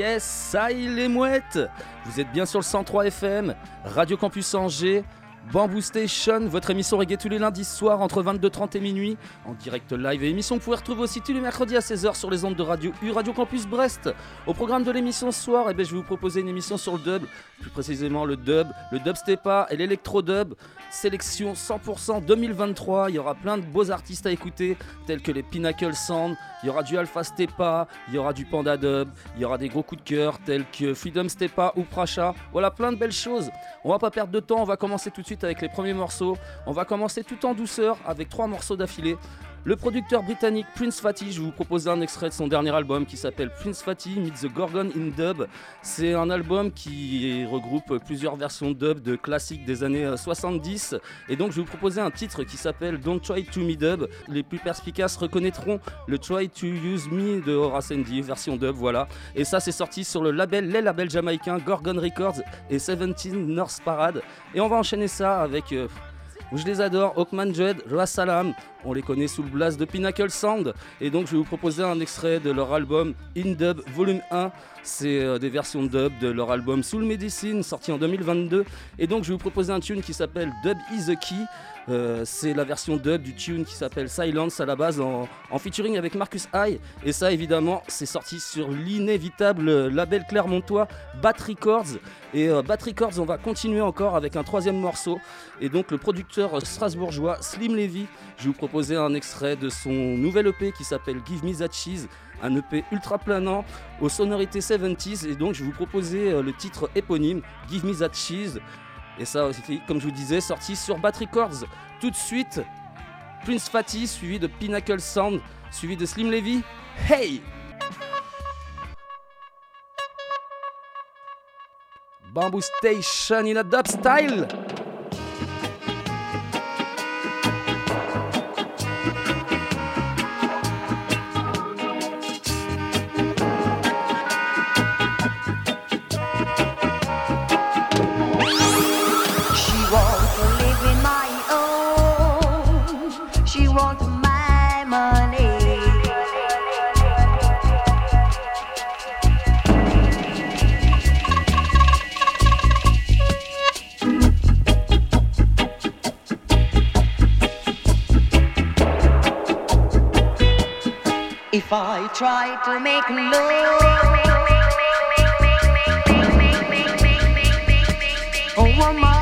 Yes, ça y les mouettes. Vous êtes bien sur le 103 FM, Radio Campus Angers, Bamboo Station, votre émission reggae tous les lundis soirs entre 22h30 et minuit, en direct live et émission. Vous pouvez retrouver aussi tous les mercredis à 16h sur les ondes de Radio U, Radio Campus Brest. Au programme de l'émission ce soir, eh ben, je vais vous proposer une émission sur le dub, plus précisément le dub, le dubstepa et l'électro-dub. Sélection 100% 2023, il y aura plein de beaux artistes à écouter, tels que les Pinnacle Sound, il y aura du Alpha Stepa, il y aura du Panda Dub, il y aura des gros coups de cœur tels que Freedom Stepa ou Prasha. Voilà plein de belles choses. On va pas perdre de temps, on va commencer tout de suite avec les premiers morceaux. On va commencer tout en douceur avec trois morceaux d'affilée. Le producteur britannique Prince Fatty, je vous proposer un extrait de son dernier album qui s'appelle Prince Fatty Meets the Gorgon in Dub. C'est un album qui regroupe plusieurs versions dub de classiques des années euh, 70. Et donc je vais vous proposer un titre qui s'appelle Don't Try to Me Dub. Les plus perspicaces reconnaîtront le Try to Use Me de Horace Andy, version dub, voilà. Et ça c'est sorti sur le label, les labels jamaïcains Gorgon Records et 17 North Parade. Et on va enchaîner ça avec... euh, je les adore, Hawkman Roa Salam, on les connaît sous le blast de Pinnacle Sound. Et donc je vais vous proposer un extrait de leur album In Dub Volume 1. C'est euh, des versions dub de leur album Soul Medicine, sorti en 2022. Et donc je vais vous proposer un tune qui s'appelle Dub is the Key. Euh, c'est la version dub du tune qui s'appelle Silence à la base en, featuring avec Marcus High. Et ça évidemment c'est sorti sur l'inévitable label clermontois Bat Records. Et euh, Bat Records on va continuer encore avec un troisième morceau. Et donc le producteur strasbourgeois Slim Levy, je vais vous proposer un extrait de son nouvel EP qui s'appelle Give Me That Cheese. Un EP ultra planant aux sonorités 70s. Et donc je vais vous proposer euh, le titre éponyme Give Me That Cheese. Et ça comme je vous disais, sorti sur Bat Records. Tout de suite, Prince Fatty, suivi de Pinnacle Sound, suivi de Slim Levy. Hey! Bamboo Station in a dub style! If I try to make love, oh woman,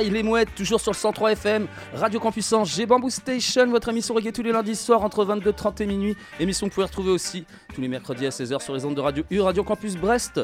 Psy, les mouettes, toujours sur le 103 FM, Radio Campus G, Bamboo Station, votre émission reggae tous les lundis soirs entre 22h30 et minuit. Émission que vous pouvez retrouver aussi tous les mercredis à 16h sur les ondes de Radio U, Radio Campus Brest.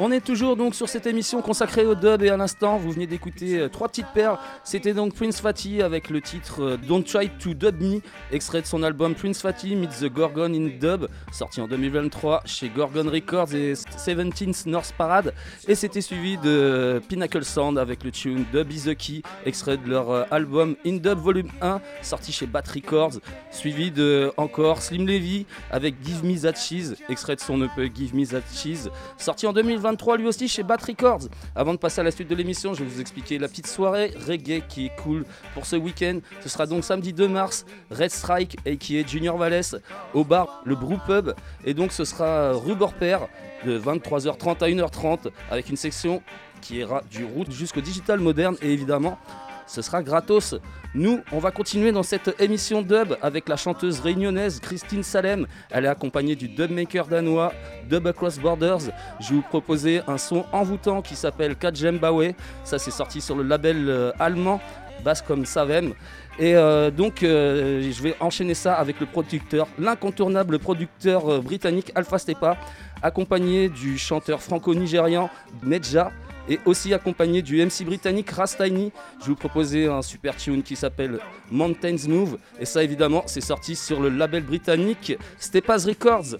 On est toujours donc sur cette émission consacrée au dub et à l'instant, vous venez d'écouter euh, trois petites perles. C'était donc Prince Fatty avec le titre euh, Don't Try to Dub Me, extrait de son album Prince Fatty Meets the Gorgon in Dub, sorti en 2023 chez Gorgon Records et 17th North Parade. Et c'était suivi de euh, Pinnacle Sound avec le tune Dub is the Key, extrait de leur album In Dub Volume 1, sorti chez Bat Records, suivi de encore Slim Levy avec Give Me That Cheese, extrait de son EP Give Me That Cheese, sorti en 2020 lui aussi chez Bat Records. Avant de passer à la suite de l'émission, je vais vous expliquer la petite soirée reggae qui est cool pour ce week-end. Ce sera donc samedi 2 mars, Red Strike et qui est Junior Valles au bar Le Brew Pub. Et donc ce sera rue Père de 23h30 à 1h30 avec une section qui ira du route jusqu'au digital moderne et évidemment ce sera gratos. Nous, on va continuer dans cette émission dub avec la chanteuse réunionnaise Christine Salem. Elle est accompagnée du dubmaker danois Dub Across Borders. Je vais vous proposer un son envoûtant qui s'appelle Kajembawe. Ça, c'est sorti sur le label euh, allemand Bascom Savem. Et euh, donc, euh, je vais enchaîner ça avec le producteur, l'incontournable producteur britannique Alpha Stepa, accompagné du chanteur franco-nigérian Nedja et aussi accompagné du MC britannique Rastaini. Je vous proposer un super tune qui s'appelle Mountains Move et ça évidemment c'est sorti sur le label britannique Stepas Records.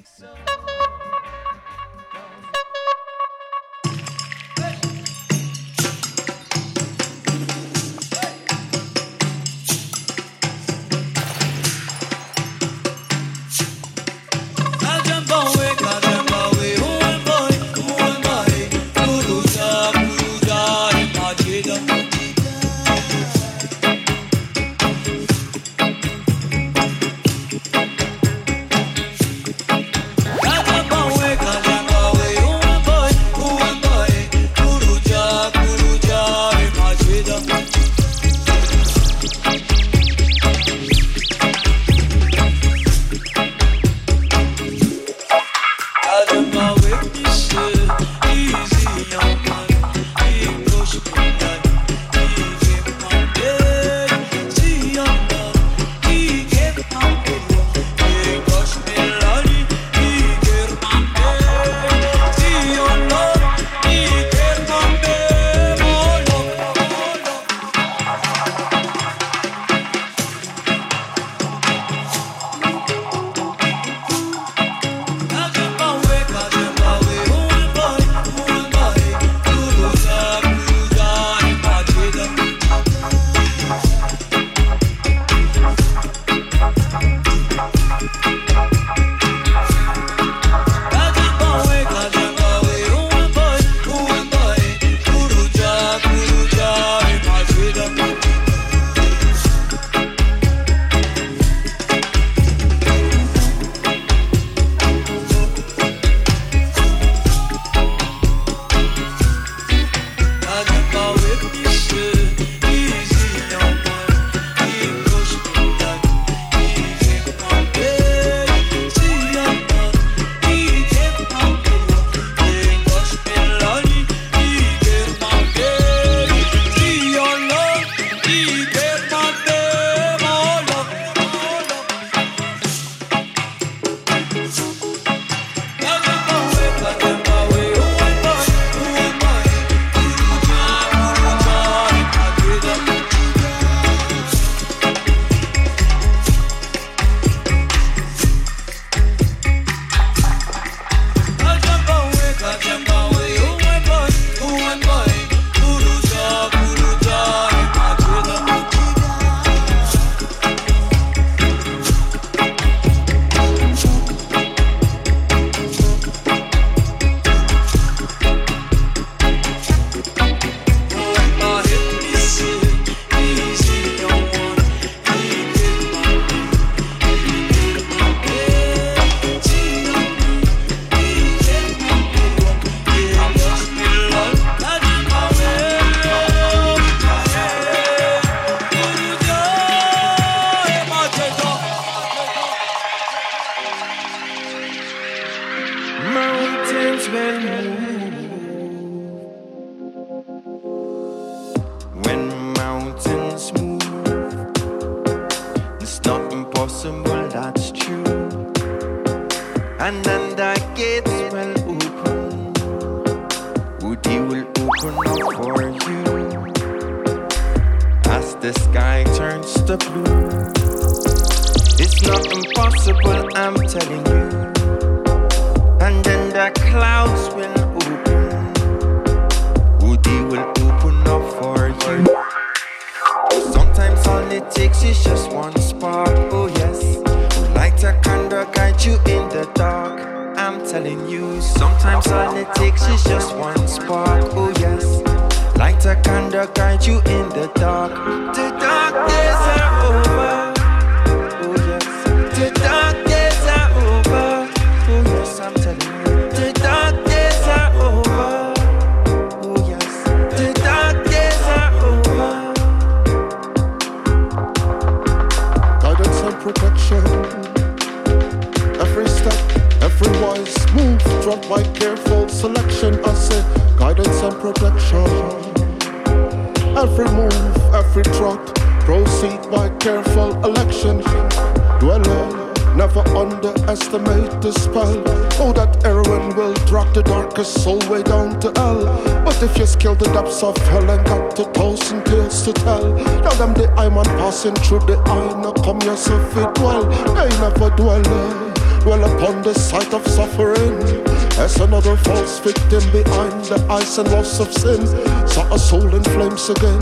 Eyes and loss of sin. Saw a soul in flames again.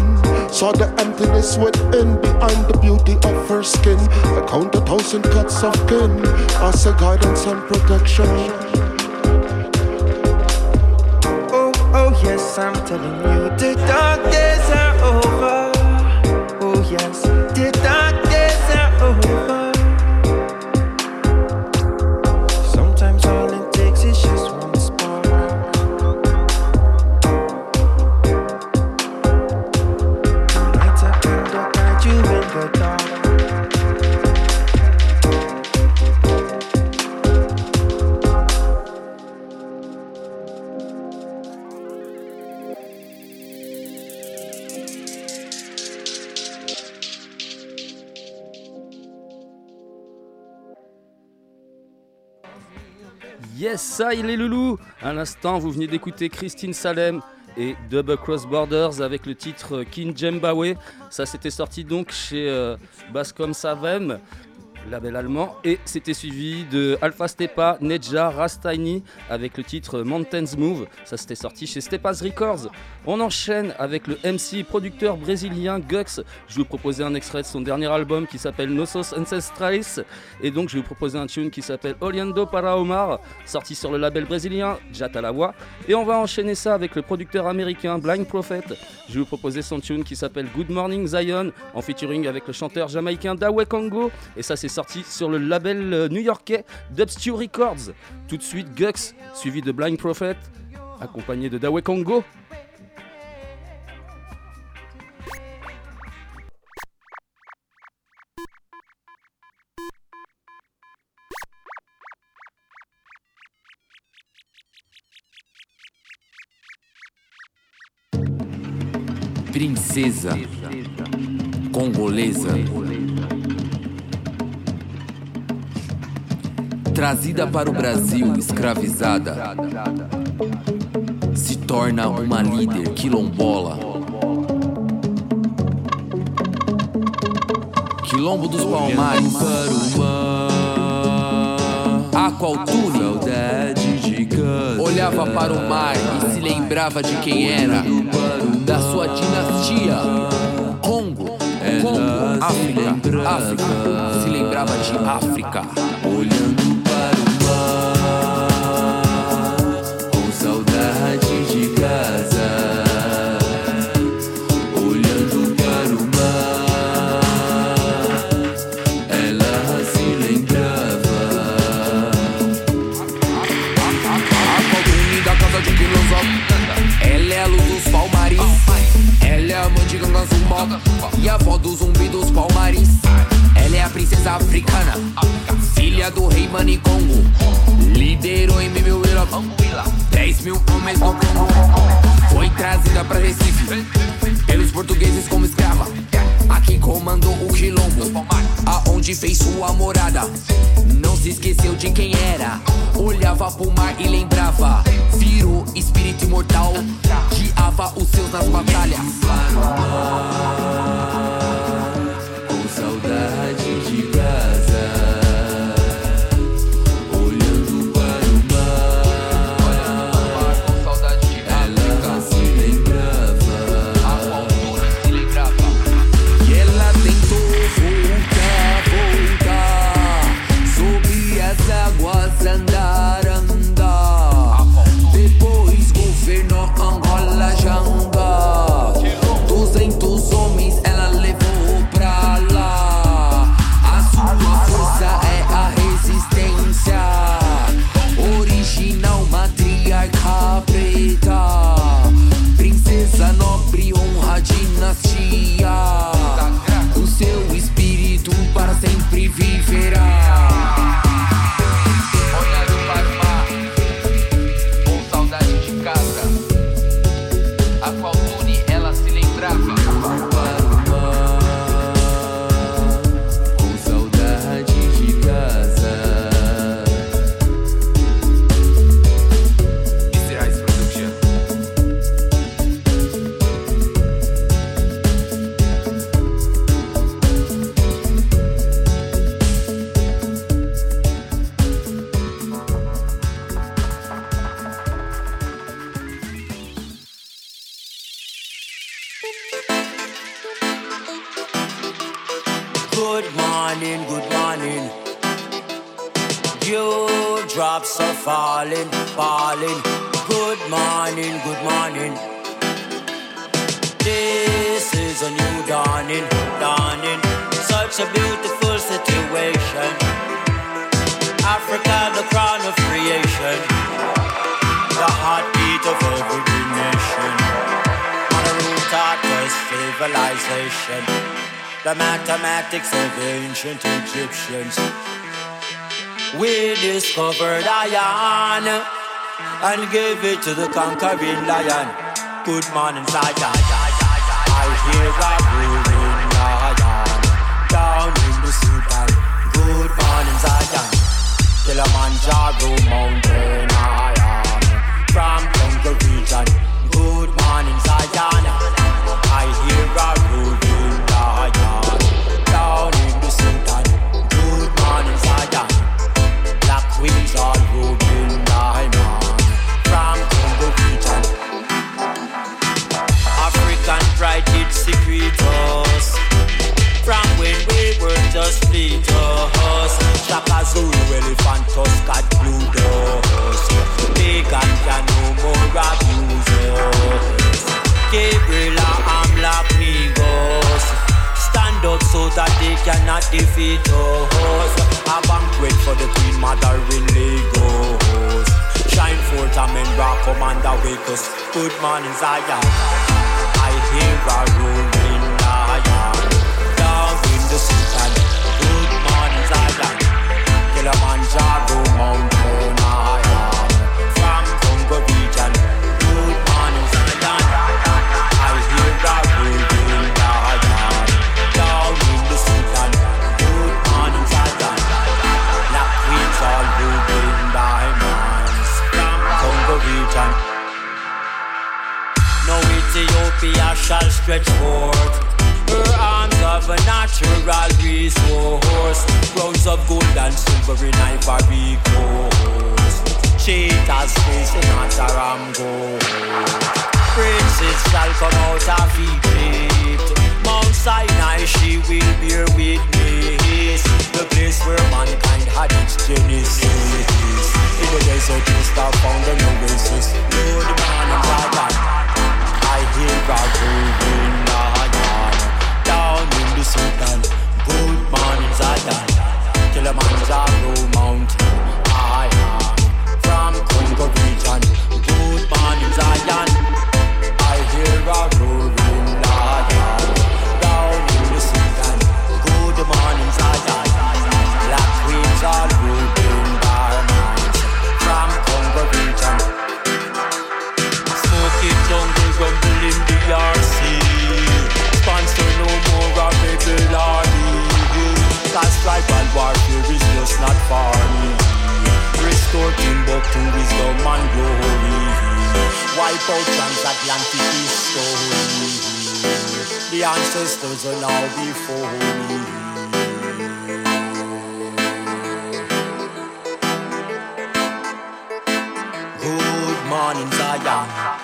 Saw the emptiness within behind the beauty of her skin. I count a thousand cuts of kin as a guidance and protection. Oh, oh yes, I'm telling you, Yes, ça, il est loulou À l'instant, vous venez d'écouter Christine Salem et Double Cross Borders avec le titre King Jembawe. Ça, c'était sorti donc chez euh, Bascom Savem, label allemand. Et c'était suivi de Alpha Stepa, Nedja, Rastaini avec le titre Mountains Move. Ça, c'était sorti chez Stepas Records. On enchaîne avec le MC producteur brésilien Gux. Je vais vous proposer un extrait de son dernier album qui s'appelle Nossos Ancestralis. Et donc, je vais vous proposer un tune qui s'appelle Oliando para Omar, sorti sur le label brésilien Jatalawa. Et on va enchaîner ça avec le producteur américain Blind Prophet. Je vais vous proposer son tune qui s'appelle Good Morning Zion, en featuring avec le chanteur jamaïcain Dawe Congo. Et ça, c'est sorti sur le label euh, new-yorkais Dubstew Records. Tout de suite, Gux, suivi de Blind Prophet, accompagné de Dawe Congo. Princesa congolesa. Trazida para o Brasil escravizada, se torna uma líder quilombola. Quilombo dos Palmares. Aqualtune. Olhava para o mar e se lembrava de quem era. Da sua dinastia. Congo. Congo. África. África. Se lembrava de África. Olhando princesa africana Filha do rei Manicongo Liderou em mil Willa 10 mil homens no Congo Foi trazida pra Recife Pelos portugueses como escrava Aqui comandou o quilombo Aonde fez sua morada Não se esqueceu de quem era Olhava pro mar e lembrava. Virou espírito imortal. Guiava os seus nas batalhas. Ancient Egyptians. We discovered iron and gave it to the conquering lion. Good morning, Zion. I hear a roaring lion down in the Sudan. Good morning, Zion. Kilimanjaro mountain iron from Congo region. Good morning, cannot defeat us. A banquet for the Queen Mother in Lagos. Shine forth, amen, rock, commander, wake us. Good morning, Zion. I hear a roaring lion down in the Sudan. Ethiopia shall stretch forth her arms of a natural resource. Crowns of gold and silver in ivory coast. Cheetahs facing Antaram gold. Princes shall come out of Egypt. Mount Sinai she will bear witness. The place where mankind had its genesis. In the desert Mr. found an oasis. Lord, man and Zion. Hear down in the. Good morning, Zion. Mountain. From Congo region. Good morning, Zion. I hear a to wisdom and glory. Wipe out transatlantic history. The ancestors are now before me. Good morning, Zion.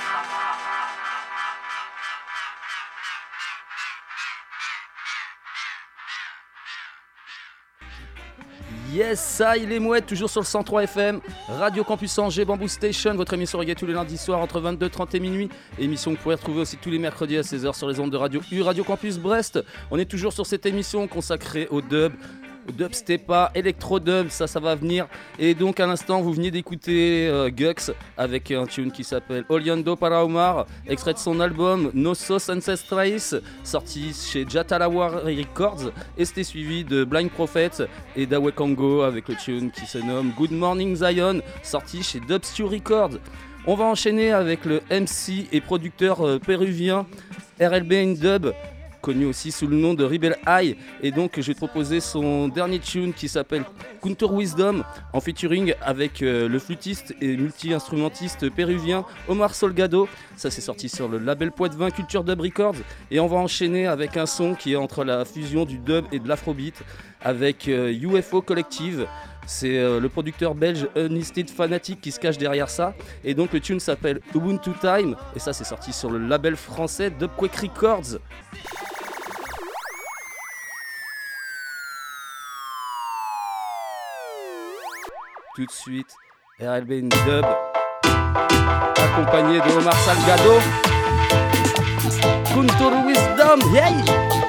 Yes, ça, il est mouette, toujours sur le 103 FM, Radio Campus Angers, Bamboo Station, votre émission reggae tous les lundis soirs entre 22h30 et minuit. Émission que vous pouvez retrouver aussi tous les mercredis à 16h sur les ondes de Radio U, Radio Campus Brest. On est toujours sur cette émission consacrée au dub, au dub stepa, électro dub, ça, ça va venir. Et donc à l'instant, vous veniez d'écouter euh, Gux avec un tune qui s'appelle Oliando para Omar, extrait de son album Nosos Ancestrais, sorti chez Jatalawa Records. Et c'était suivi de Blind Prophet et d'Awe Congo avec le tune qui se nomme Good Morning Zion, sorti chez Dubstu Records. On va enchaîner avec le MC et producteur euh, péruvien RLB in Dub, connu aussi sous le nom de Rebel Eye. Et donc, je vais te proposer son dernier tune qui s'appelle Counter Wisdom, en featuring avec euh, le flûtiste et multi-instrumentiste péruvien Omar Solgado. Ça, c'est sorti sur le label Poitvin Culture Dub Records. Et on va enchaîner avec un son qui est entre la fusion du dub et de l'afrobeat avec euh, UFO Collective. C'est euh, le producteur belge Unlisted Fanatic qui se cache derrière ça. Et donc le tune s'appelle Ubuntu Time. Et ça c'est sorti sur le label français Dubquake Records. Tout de suite, RLB Dub, accompagné de Omar Salgado. Kuntur Wisdom, yay!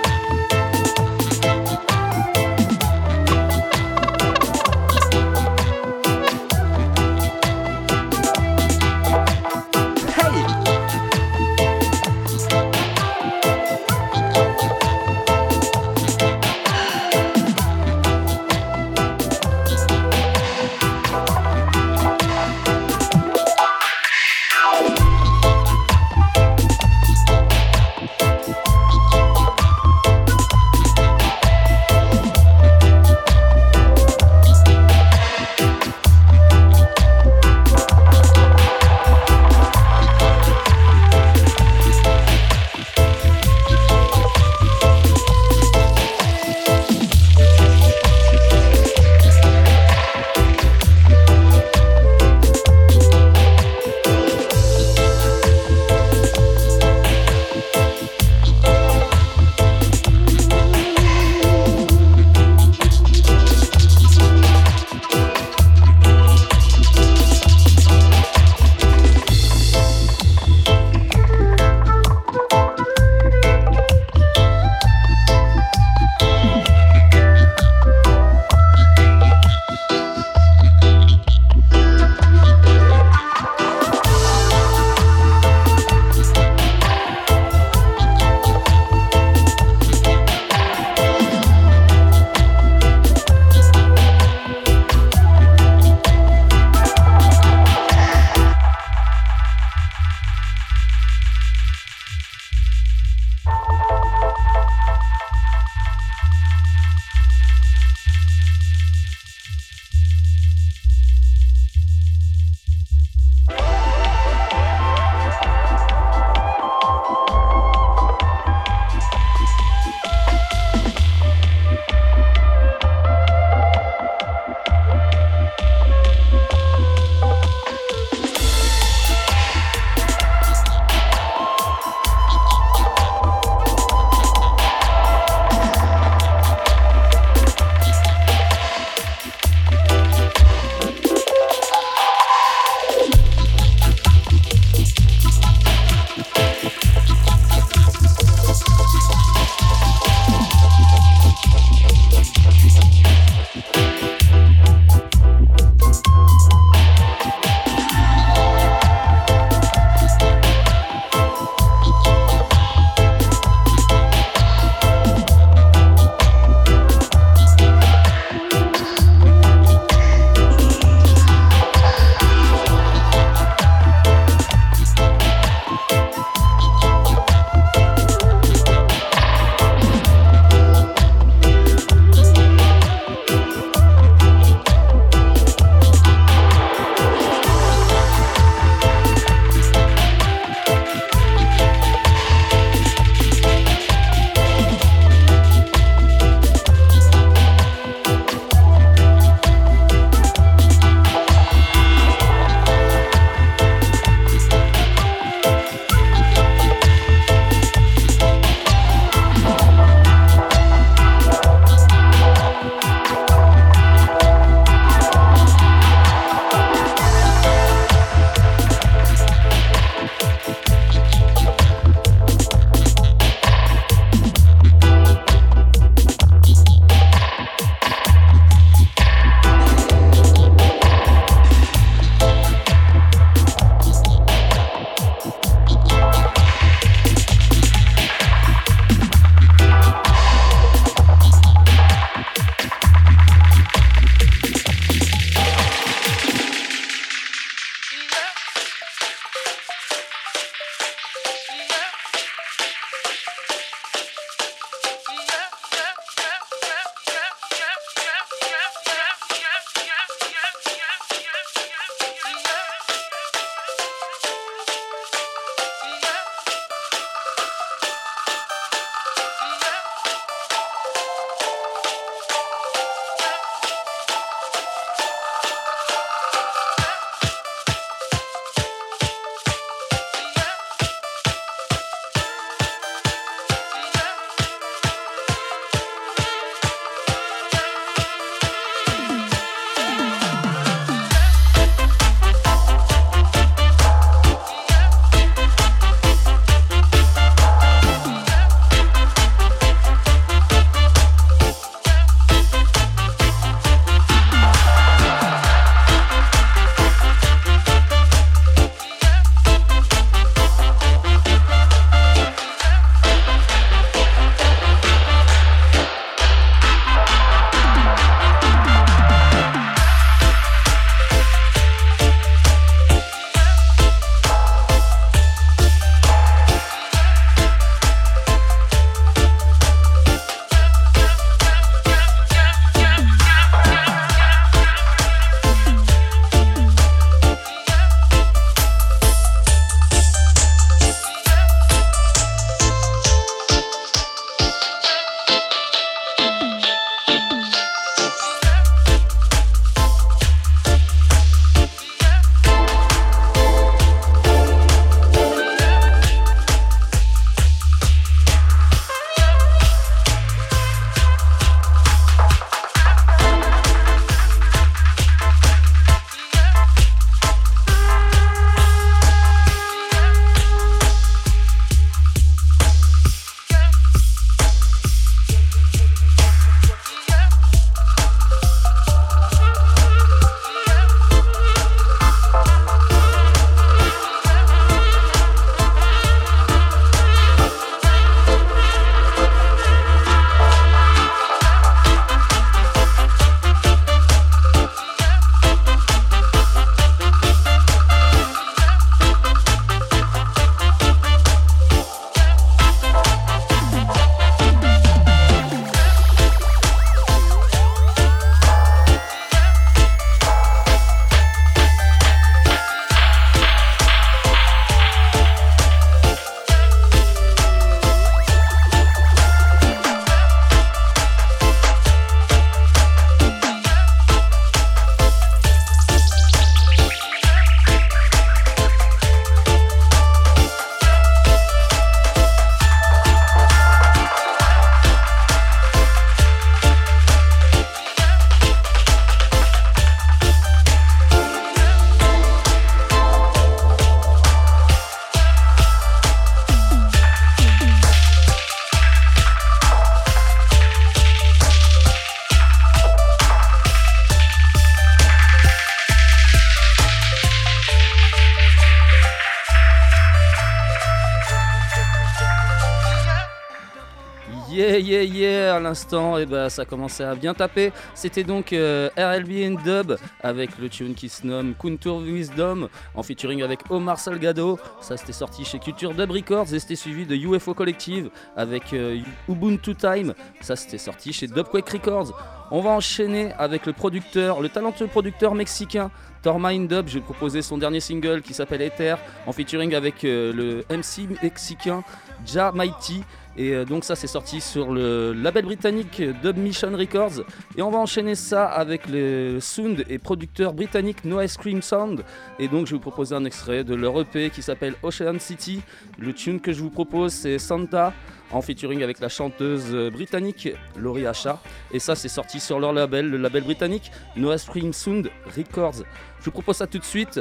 Et bah, ça commençait à bien taper. C'était donc euh, RLB and Dub avec le tune qui se nomme Kuntur Wisdom en featuring avec Omar Salgado. Ça c'était sorti chez Culture Dub Records et c'était suivi de UFO Collective avec euh, Ubuntu Time. Ça c'était sorti chez Dubquake Records. On va enchaîner avec le producteur, le talentueux producteur mexicain Tormind Dub. Je vais proposer son dernier single qui s'appelle Ether en featuring avec euh, le MC mexicain Ja Mighty. Et euh, donc ça c'est sorti sur le label britannique Dub Mission Records. Et on va enchaîner ça avec le sound et producteur britannique No Ice Cream Sound. Et donc je vais vous proposer un extrait de leur EP qui s'appelle Ocean City. Le tune que je vous propose c'est Santa en featuring avec la chanteuse britannique Laurie Asha. Et ça c'est sorti sur leur label, le label britannique No Ice Cream Sound Records. Je vous propose ça tout de suite.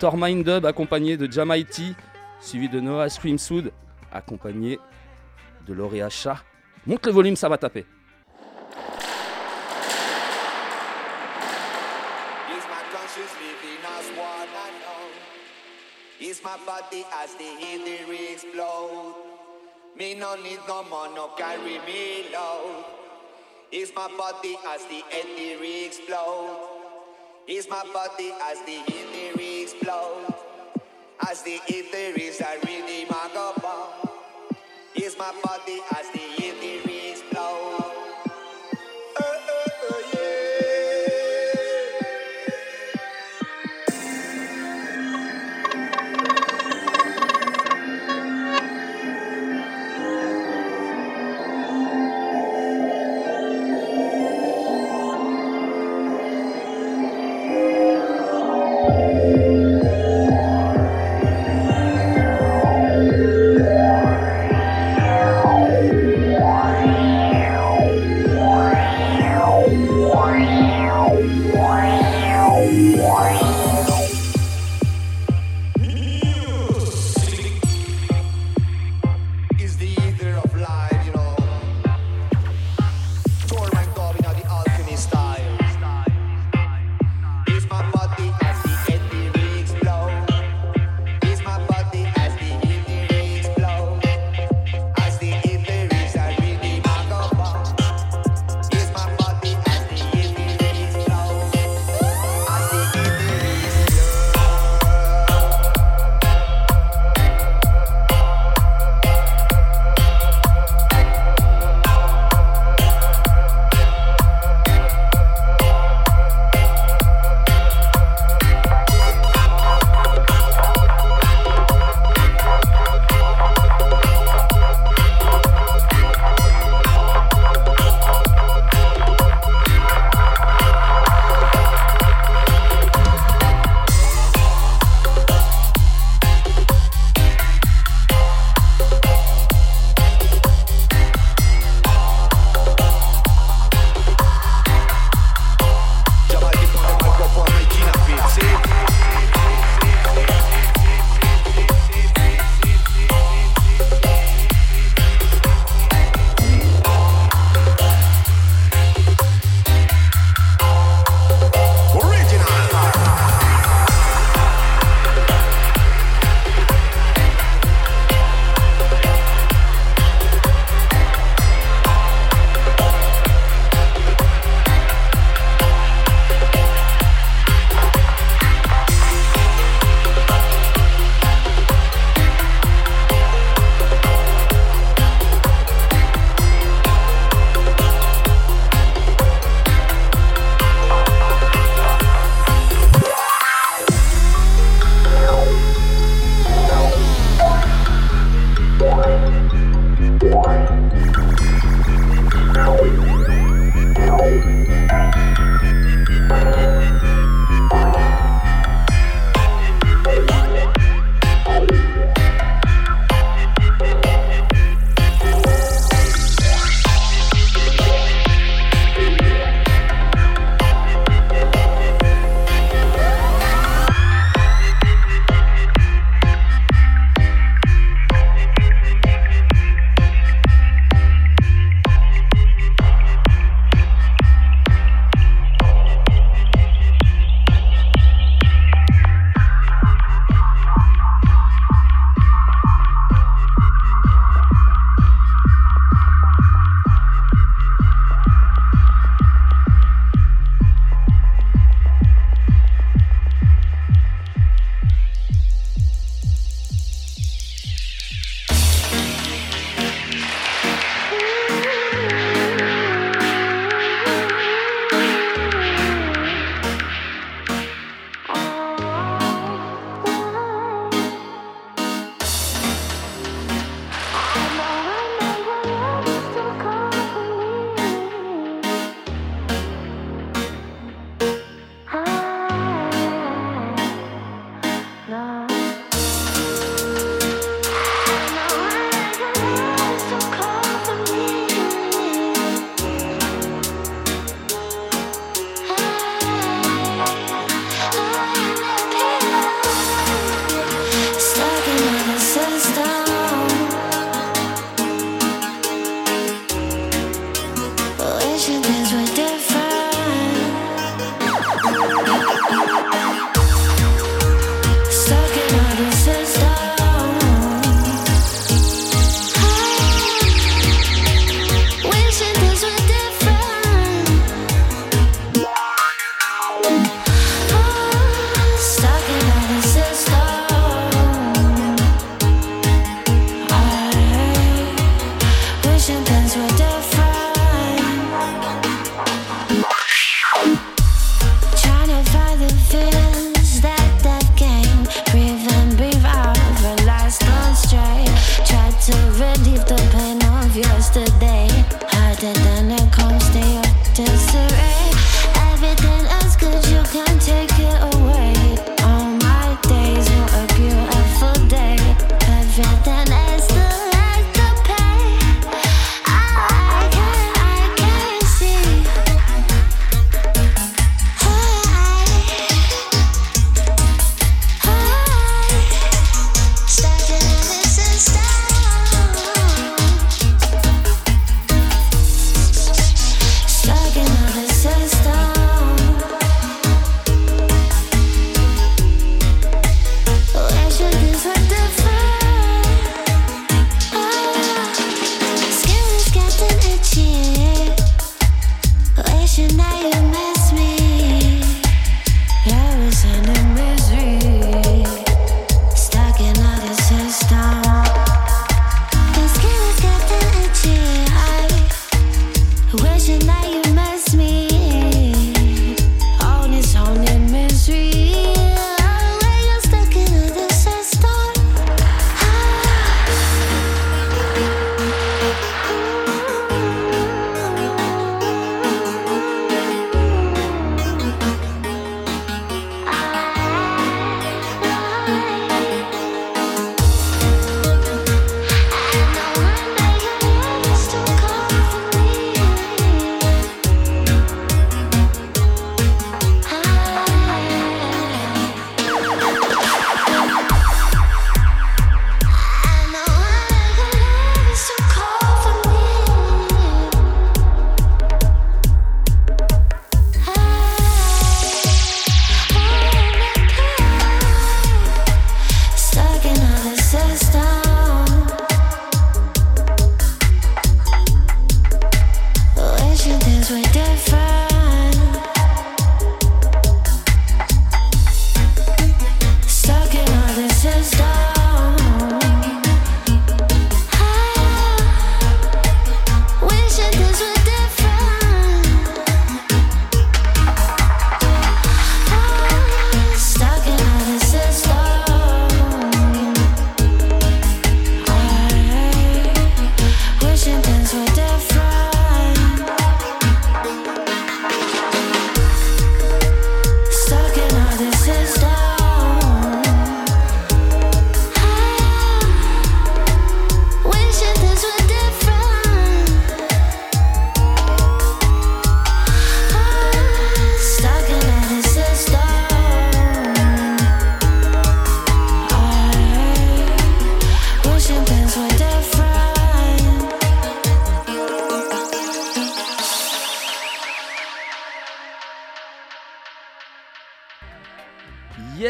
Tormind Dub accompagné de Jamaiti, suivi de No Ice Cream Sound accompagné de Lauréat Chat. Monte le volume, ça va taper. Is my living as body as the ether explode? Me no need no more, no carry me low. Is my body as the ether explode? Is my body as the ether explode? As the ether is a really magaba. My body as the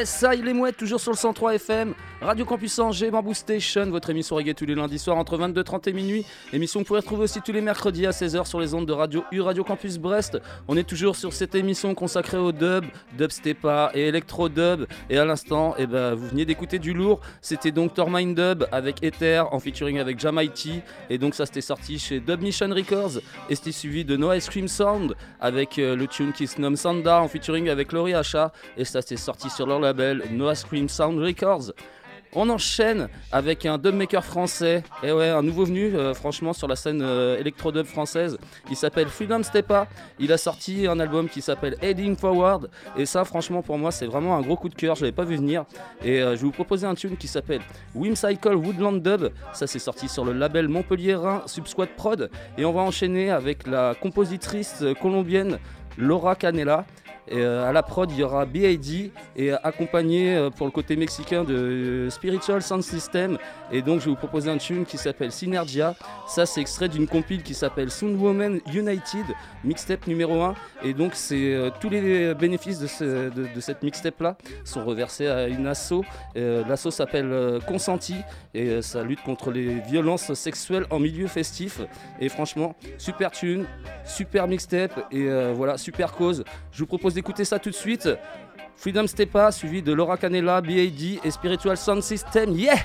ça, il est mouette, toujours sur le 103 FM, Radio Campus Angers, Bamboo Station, votre émission reggae tous les lundis soirs entre 22h30 et minuit. Émission que vous pourrez retrouver aussi tous les mercredis à 16h sur les ondes de Radio U, Radio Campus Brest. On est toujours sur cette émission consacrée au dub, dubstepa et electro dub. Et à l'instant, eh ben, vous veniez d'écouter du lourd. C'était donc Tormine Dub avec Ether en featuring avec Jamaiti. Et donc ça, c'était sorti chez Dub Mission Records. Et c'était suivi de No Ice Cream Sound avec euh, le tune qui se nomme Sanda en featuring avec Laurie Hacha. Et ça, c'était sorti sur leur label No Ice Cream Sound Records. On enchaîne avec un dubmaker français, et ouais, un nouveau venu, euh, franchement, sur la scène euh, électro-dub française. Il s'appelle Freedom Stepa. Il a sorti un album qui s'appelle Heading Forward. Et ça, franchement, pour moi, c'est vraiment un gros coup de cœur. Je l'avais pas vu venir. Et euh, je vais vous proposer un tune qui s'appelle Whimsical Woodland Dub. Ça, c'est sorti sur le label montpelliérain Subsquad Prod. Et on va enchaîner avec la compositrice euh, colombienne Laura Canela. Et euh, à la prod, il y aura BID et euh, accompagné euh, pour le côté mexicain de Spiritual Sound System. Et donc, je vais vous proposer un tune qui s'appelle Synergia. Ça, c'est extrait d'une compile qui s'appelle Sound Woman United, mixtape numéro 1. Et donc, tous les bénéfices de, ce- de- cette mixtape-là sont reversés à une asso. L'asso s'appelle Consenti et ça lutte contre les violences sexuelles en milieu festif. Et franchement, super tune, super mixtape et voilà, super cause. Je vous propose propose ça tout de suite. Freedom Stepa, suivi de Laura Canella, B.A.D. et Spiritual Sound System. Yeah!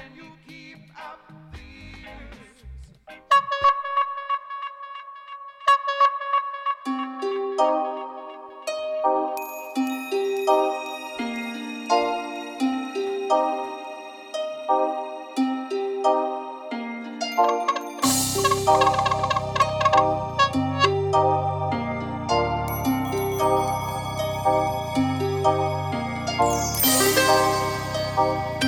On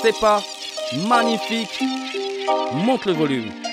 Stepa, magnifique. Monte le volume.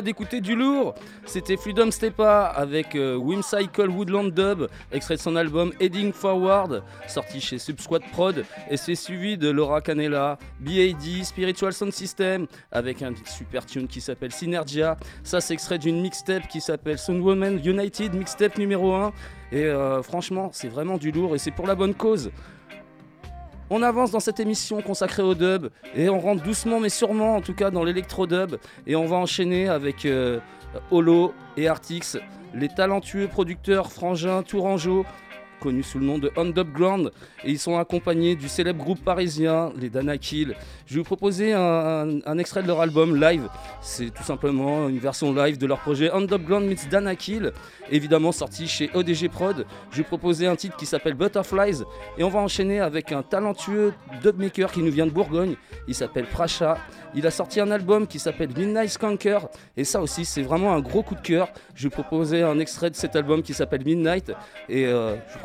D'écouter du lourd. C'était Freedom Stepa avec euh, Whimsical Woodland Dub, extrait de son album Heading Forward, sorti chez Subsquad Prod, et c'est suivi de Laura Canella, BAD, Spiritual Sound System, avec un super tune qui s'appelle Synergia. Ça, c'est extrait d'une mixtape qui s'appelle Sound Woman United, mixtape numéro 1. Et euh, franchement, c'est vraiment du lourd et c'est pour la bonne cause. On avance dans cette émission consacrée au dub et on rentre doucement mais sûrement en tout cas dans l'électro-dub et on va enchaîner avec euh, Holo et Artix, les talentueux producteurs frangins Tourangeau connus sous le nom de On Dub Ground et ils sont accompagnés du célèbre groupe parisien les Danakil. Je vais vous proposer un, extrait de leur album live. C'est tout simplement une version live de leur projet On Dub Ground meets Danakil, évidemment sorti chez ODG Prod. Je vais vous proposer un titre qui s'appelle Butterflies et on va enchaîner avec un talentueux dubmaker qui nous vient de Bourgogne. Il s'appelle Pracha. Il a sorti un album qui s'appelle Midnight Skanker et ça aussi c'est vraiment un gros coup de cœur. Je vais vous proposer un extrait de cet album qui s'appelle Midnight et euh, je vous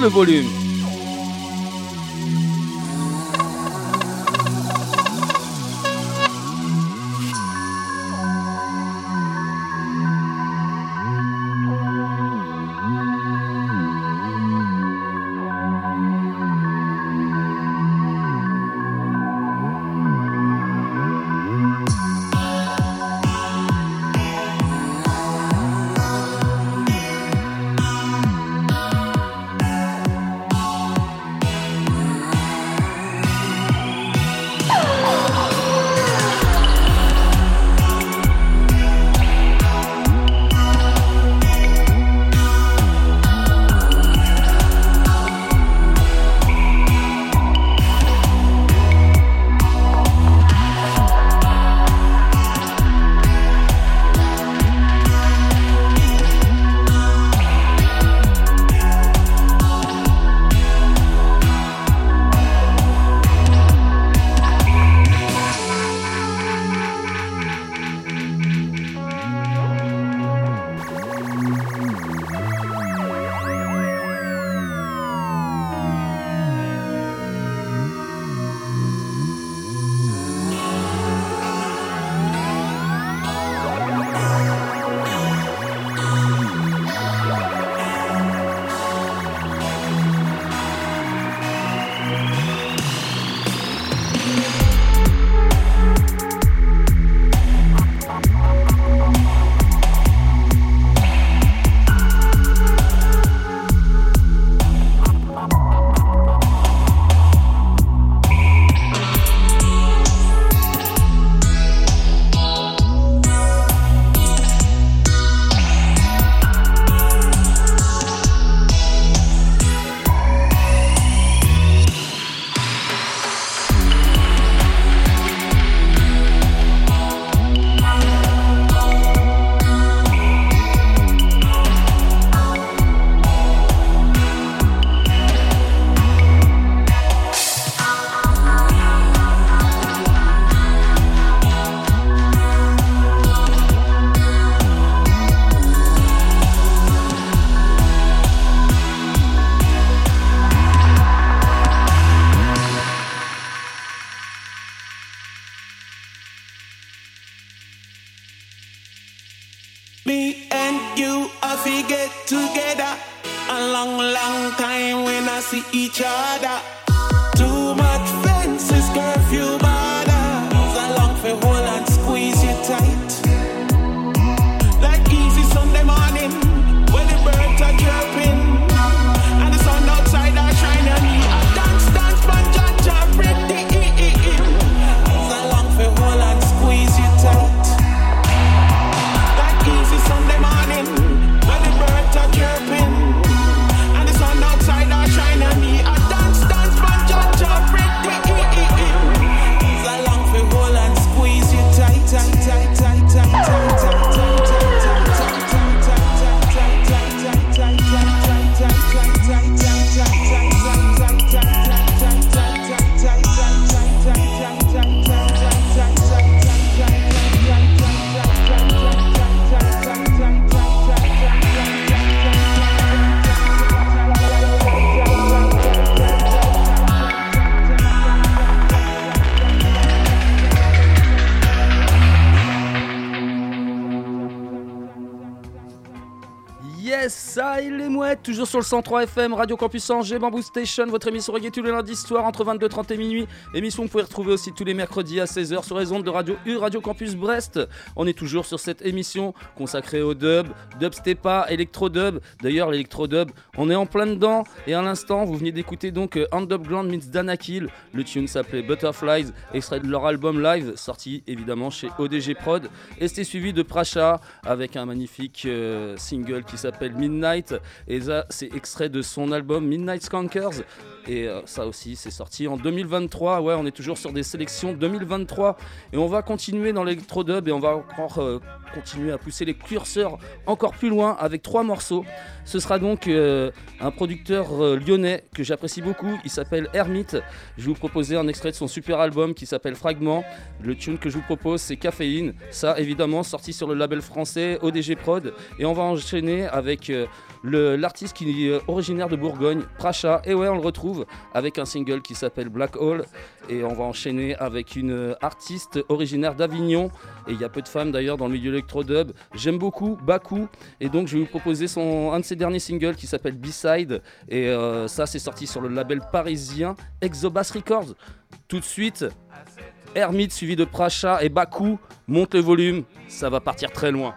le volume. Le 103 FM, Radio Campus Angers, Bamboo Station, votre émission reggae tous les lundis soirs entre 22h30 et minuit. Émission que vous pouvez retrouver aussi tous les mercredis à 16h sur les ondes de Radio U, Radio Campus Brest. On est toujours sur cette émission consacrée au dub, dubstepa, électro-dub. D'ailleurs, l'électro-dub, on est en plein dedans. Et à l'instant, vous venez d'écouter donc euh, Underground Meets Danakil. Le tune s'appelait Butterflies, extrait de leur album live, sorti évidemment chez ODG Prod. Et c'était suivi de Pracha avec un magnifique euh, single qui s'appelle Midnight. Et ça, c'est extrait de son album Midnight Skankers. Et euh, ça aussi, c'est sorti en 2023. Ouais, on est toujours sur des sélections 2023. Et on va continuer dans l'électro-dub et on va encore euh, continuer à pousser les curseurs encore plus loin avec trois morceaux. Ce sera donc euh, un producteur lyonnais que j'apprécie beaucoup. Il s'appelle Hermite. Je vais vous proposer un extrait de son super album qui s'appelle Fragment. Le tune que je vous propose, c'est Caféine. Ça, évidemment, sorti sur le label français ODG Prod. Et on va enchaîner avec l'artiste qui est originaire de Bourgogne, Pracha. Et ouais, on le retrouve avec un single qui s'appelle Black Hole. Et on va enchaîner avec une euh, artiste originaire d'Avignon. Et il y a peu de femmes d'ailleurs dans le milieu électro-dub. J'aime beaucoup Baku. Et donc je vais vous proposer son, un de ses derniers singles qui s'appelle B-Side. Et euh, ça, c'est sorti sur le label parisien Exobas Records. Tout de suite, Hermite suivi de Pracha et Baku. Monte le volume, ça va partir très loin.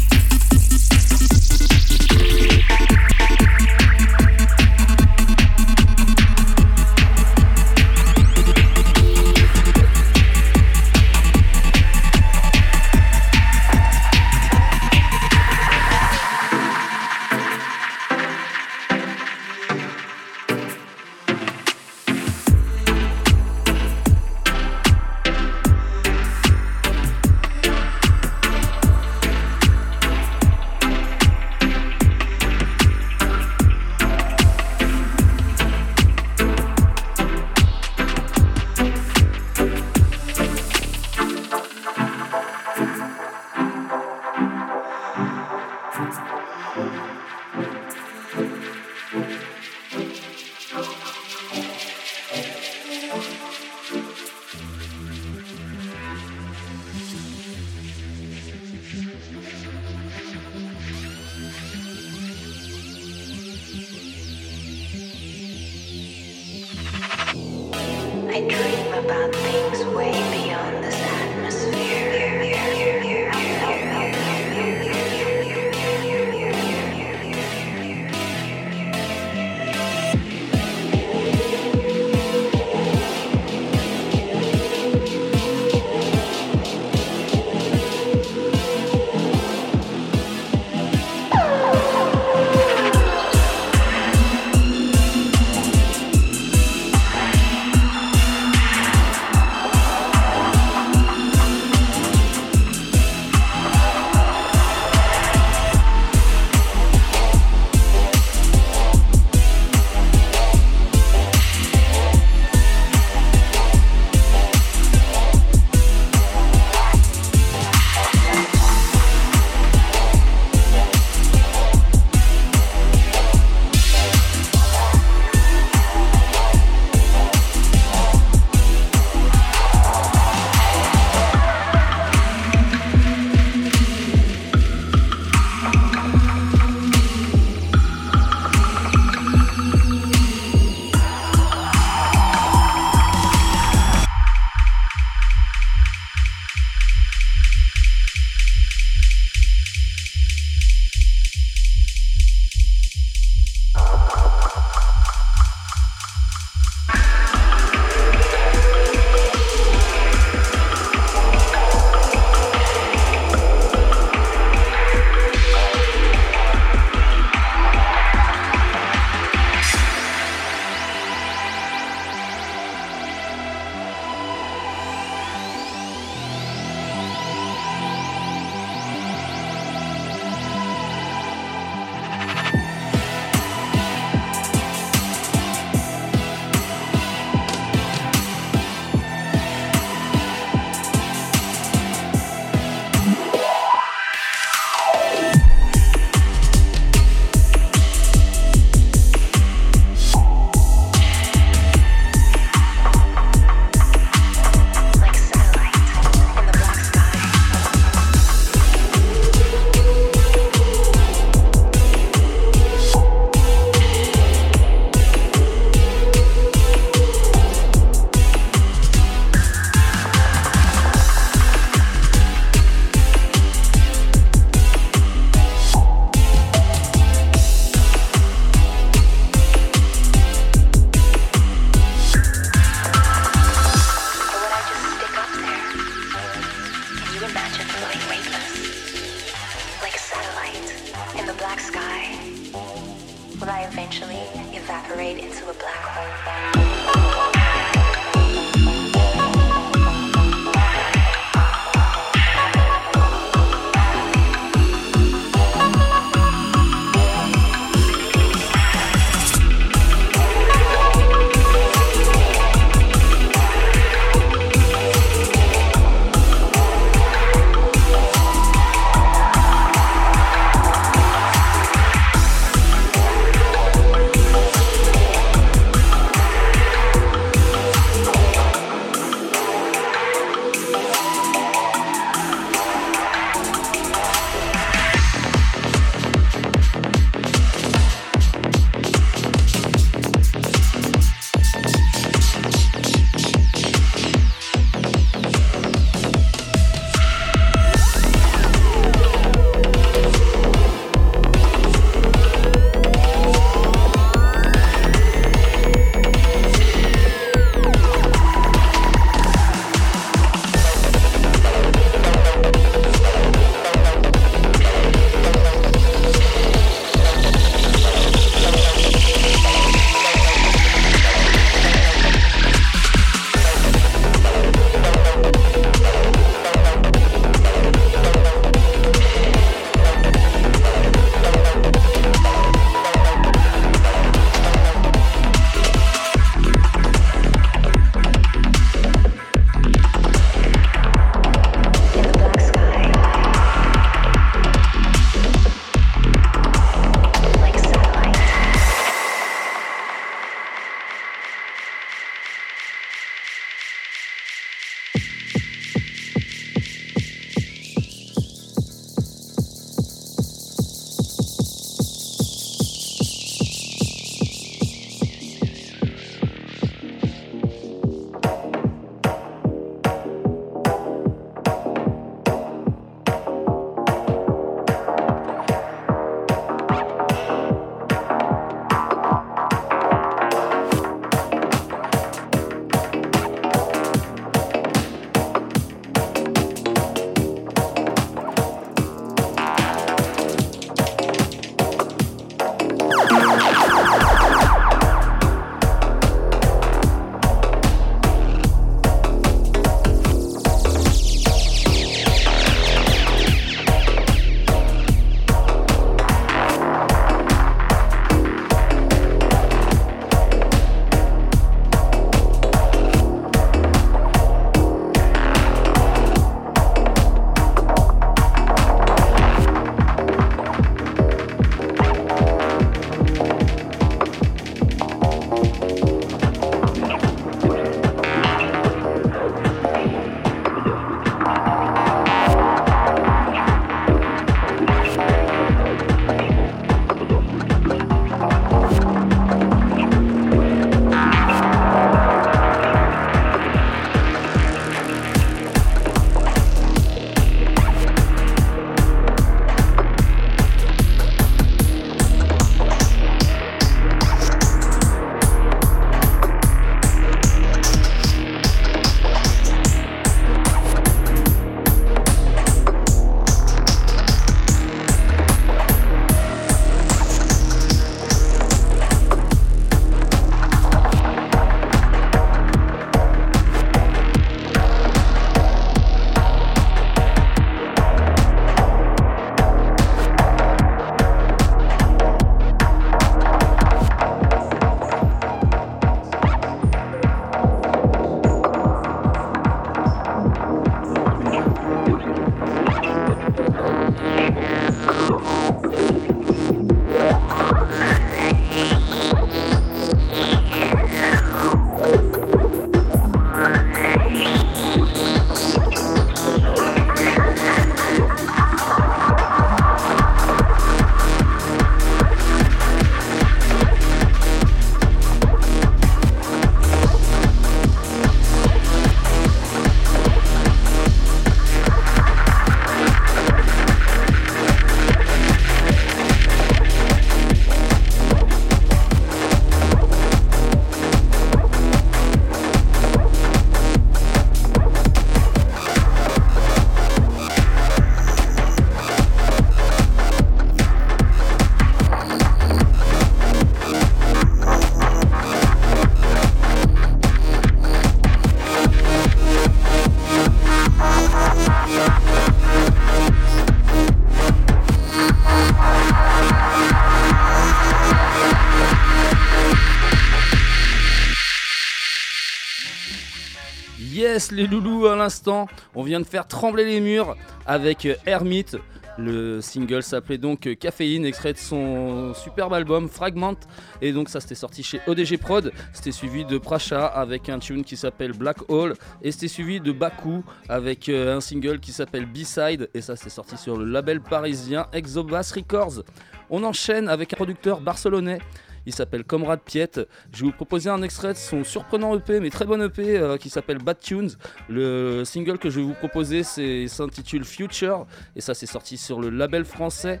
Les loulous, à l'instant, on vient de faire trembler les murs avec euh, Hermite. Le single s'appelait donc euh, Caféine, extrait de son superbe album Fragment. Et donc, ça c'était sorti chez ODG Prod. C'était suivi de Pracha avec un tune qui s'appelle Black Hole. Et c'était suivi de Baku avec euh, un single qui s'appelle B-Side. Et ça c'était sorti sur le label parisien Exobass Records. On enchaîne avec un producteur barcelonais. Il s'appelle Comrade Piet. Je vais vous proposer un extrait de son surprenant EP, mais très bon EP, euh, qui s'appelle Bad Tunes. Le single que je vais vous proposer s'intitule Future. Et ça, c'est sorti sur le label français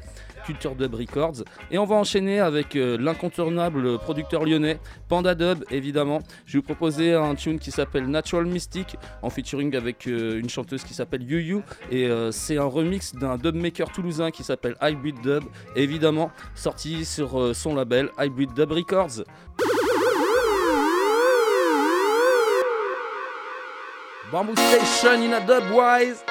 Dub Records. Et on va enchaîner avec euh, l'incontournable producteur lyonnais, Panda Dub, évidemment. Je vais vous proposer un tune qui s'appelle Natural Mystic, en featuring avec euh, une chanteuse qui s'appelle Yu Et euh, c'est un remix d'un dubmaker toulousain qui s'appelle Hybrid Dub, évidemment sorti sur son label Hybrid Dub Records. Bamboo Station in a Dubwise.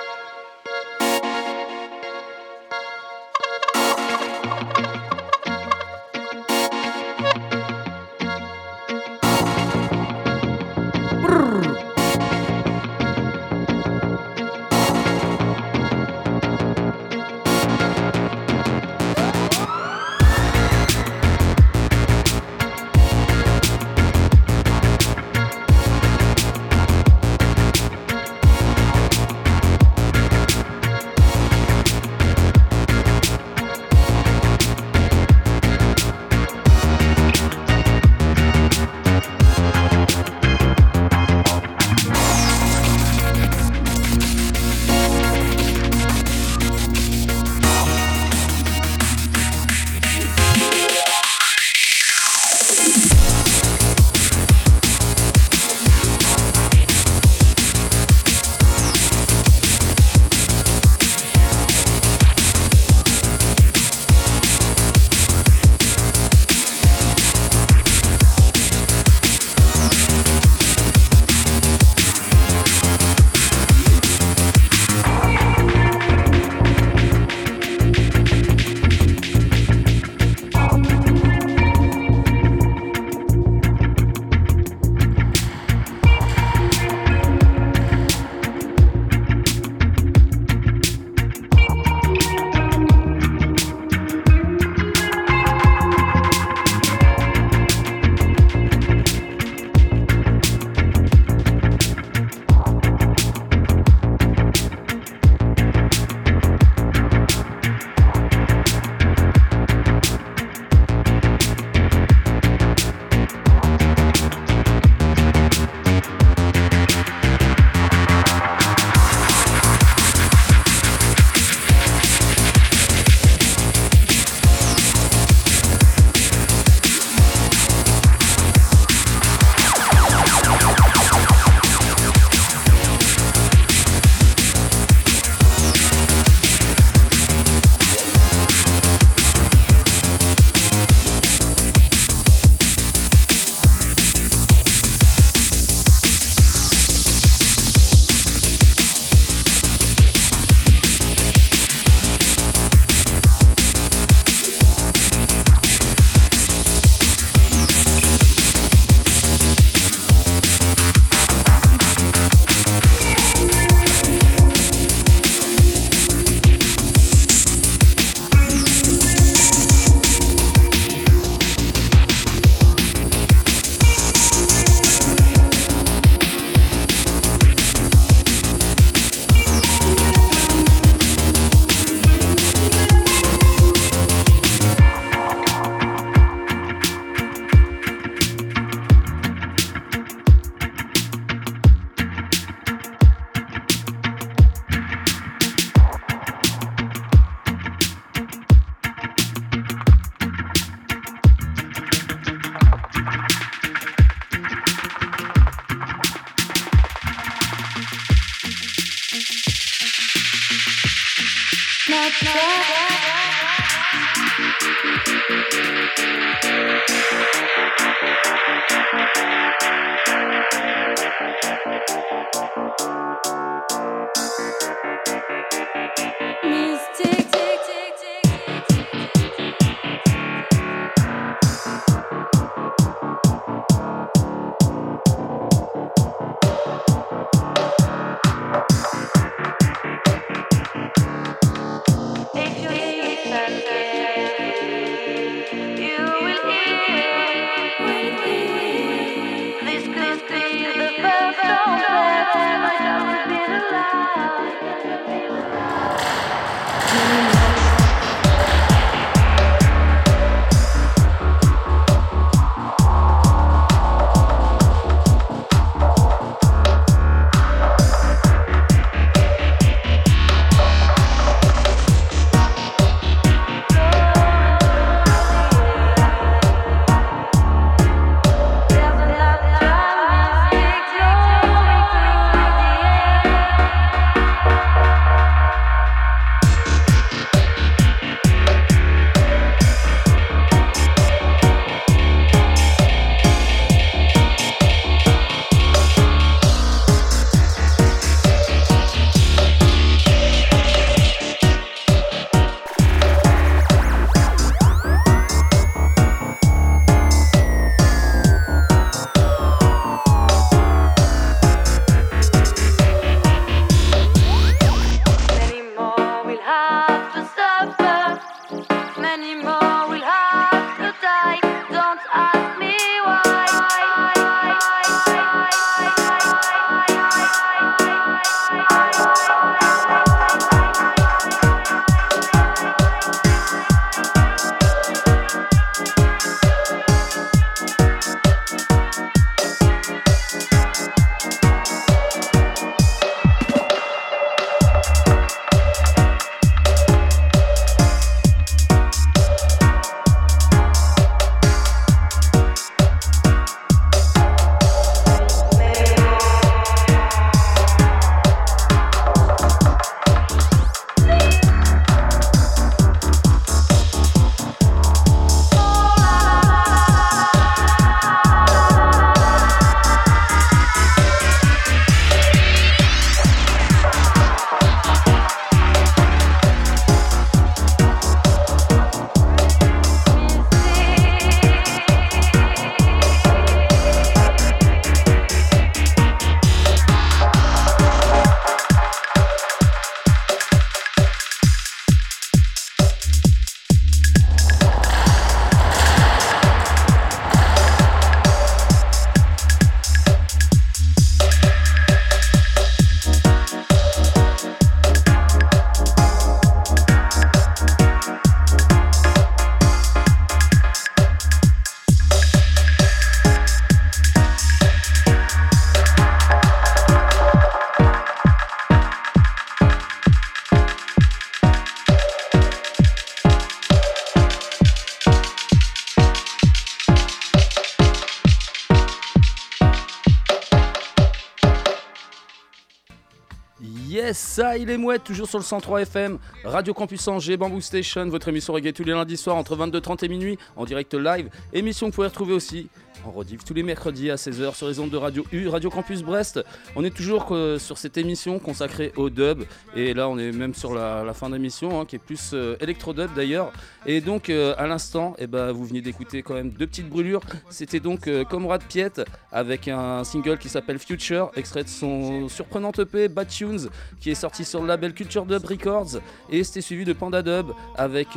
Ça, il est mouette, toujours sur le 103 FM, Radio Campus Angers, Bamboo Station, votre émission reggae tous les lundis soirs entre 22h30 et minuit, en direct live. Émission que vous pouvez retrouver aussi en rediff tous les mercredis à 16h sur les ondes de Radio U, Radio Campus Brest. On est toujours sur cette émission consacrée au dub, et là on est même sur la, fin d'émission, hein, qui est plus euh, électro-dub d'ailleurs. Et donc euh, à l'instant, eh ben, vous venez d'écouter quand même deux petites brûlures. C'était donc euh, Comrade Piet avec un single qui s'appelle Future, extrait de son surprenant EP Bad Tunes, qui est sorti sur le label Culture Dub Records. Et c'était suivi de Panda Dub avec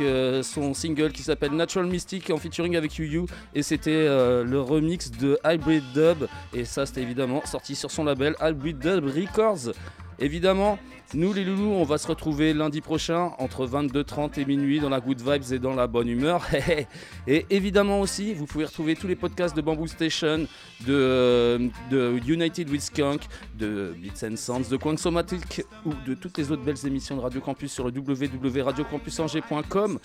son single qui s'appelle Natural Mystic en featuring avec Yu Yu. Et c'était le remix de Hybrid Dub. Et ça, c'était évidemment sorti sur son label Hybrid Dub Records. Évidemment, nous les loulous, on va se retrouver lundi prochain entre 22h30 et minuit dans la good vibes et dans la bonne humeur. et évidemment aussi, vous pouvez retrouver tous les podcasts de Bamboo Station, de, de United with Skunk, de Beats and Sounds, de Quansomatic ou de toutes les autres belles émissions de Radio Campus sur le www.radiocampusangers.com.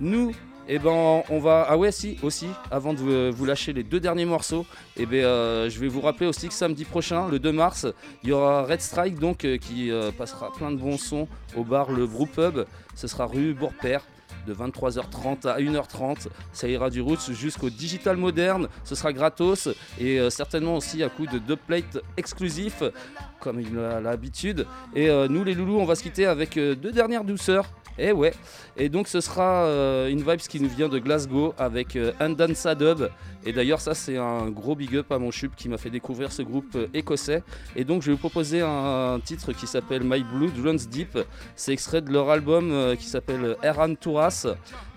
Nous, eh ben, on va. Ah ouais, si, aussi, avant de vous- lâcher les deux derniers morceaux, eh ben, euh, je vais vous rappeler aussi que samedi prochain, le 2 mars, il y aura Red Strike donc euh, qui euh, passera plein de bons sons au bar Le Brew Pub. Ce sera rue Bourpère de 23h30 à 1h30. Ça ira du Roots jusqu'au Digital Moderne. Ce sera gratos et certainement aussi à coup de deux plates exclusifs, comme il a l'habitude. Et nous, les loulous, on va se quitter avec deux dernières douceurs. Eh ouais, et donc ce sera euh, une vibes qui nous vient de Glasgow avec euh, Dub. Et d'ailleurs ça c'est un gros big up à mon chup qui m'a fait découvrir ce groupe euh, écossais. Et donc je vais vous proposer un, titre qui s'appelle My Blood Runs Deep. C'est extrait de leur album euh, qui s'appelle Eran Touras.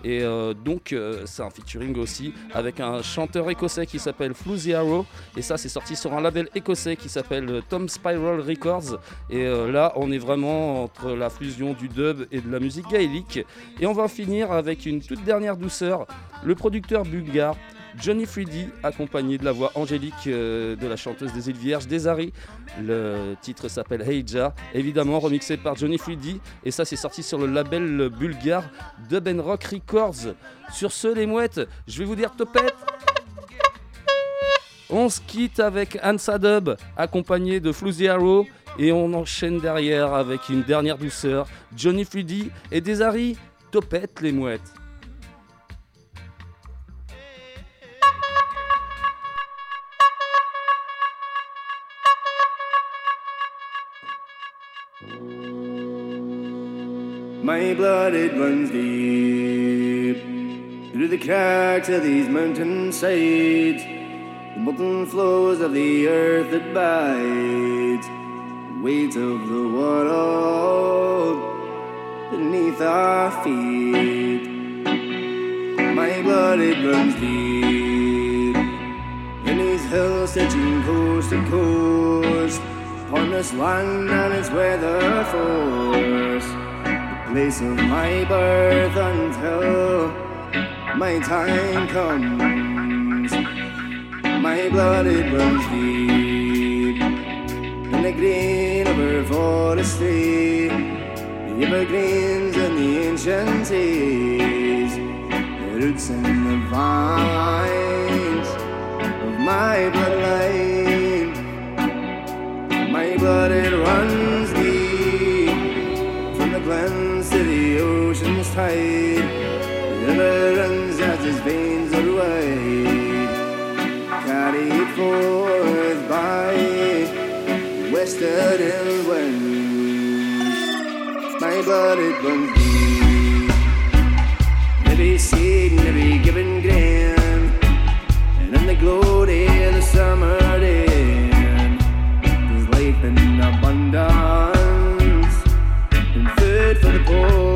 Et euh, donc c'est un featuring aussi avec un chanteur écossais qui s'appelle Floozy Arrow. Et ça c'est sorti sur un label écossais qui s'appelle Tom Spiral Records. Et là on est vraiment entre la fusion du dub et de la musique gaélique. Et on va finir avec une toute dernière douceur. Le producteur bulgare Johnny Freddy, accompagné de la voix angélique euh, de la chanteuse des îles Vierges, Desari. Le titre s'appelle Heija, évidemment remixé par Johnny Freddy. Et ça, c'est sorti sur le label bulgare Dub Rock Records. Sur ce, les mouettes, je vais vous dire topette. On se quitte avec Ansa Dub, accompagné de Floozy Arrow. Et on enchaîne derrière avec une dernière douceur, Johnny Freddy et Desari. Topette, les mouettes. My blood it runs deep through the cracks of these mountain sides, the molten flows of the earth that weight of the world beneath our feet. My blood it runs deep. In these hills stretching coast to coast, upon this land and its weather force, the place of my birth until my time comes. My blood it runs deep green of her forestry, the evergreens and the ancient trees, the roots and the vines of my bloodline. My blood it runs deep from the glens to the ocean's tide. My it runs deep. Every seed and every given grain, and in the glory of the summer day, there's life in abundance and food for the poor.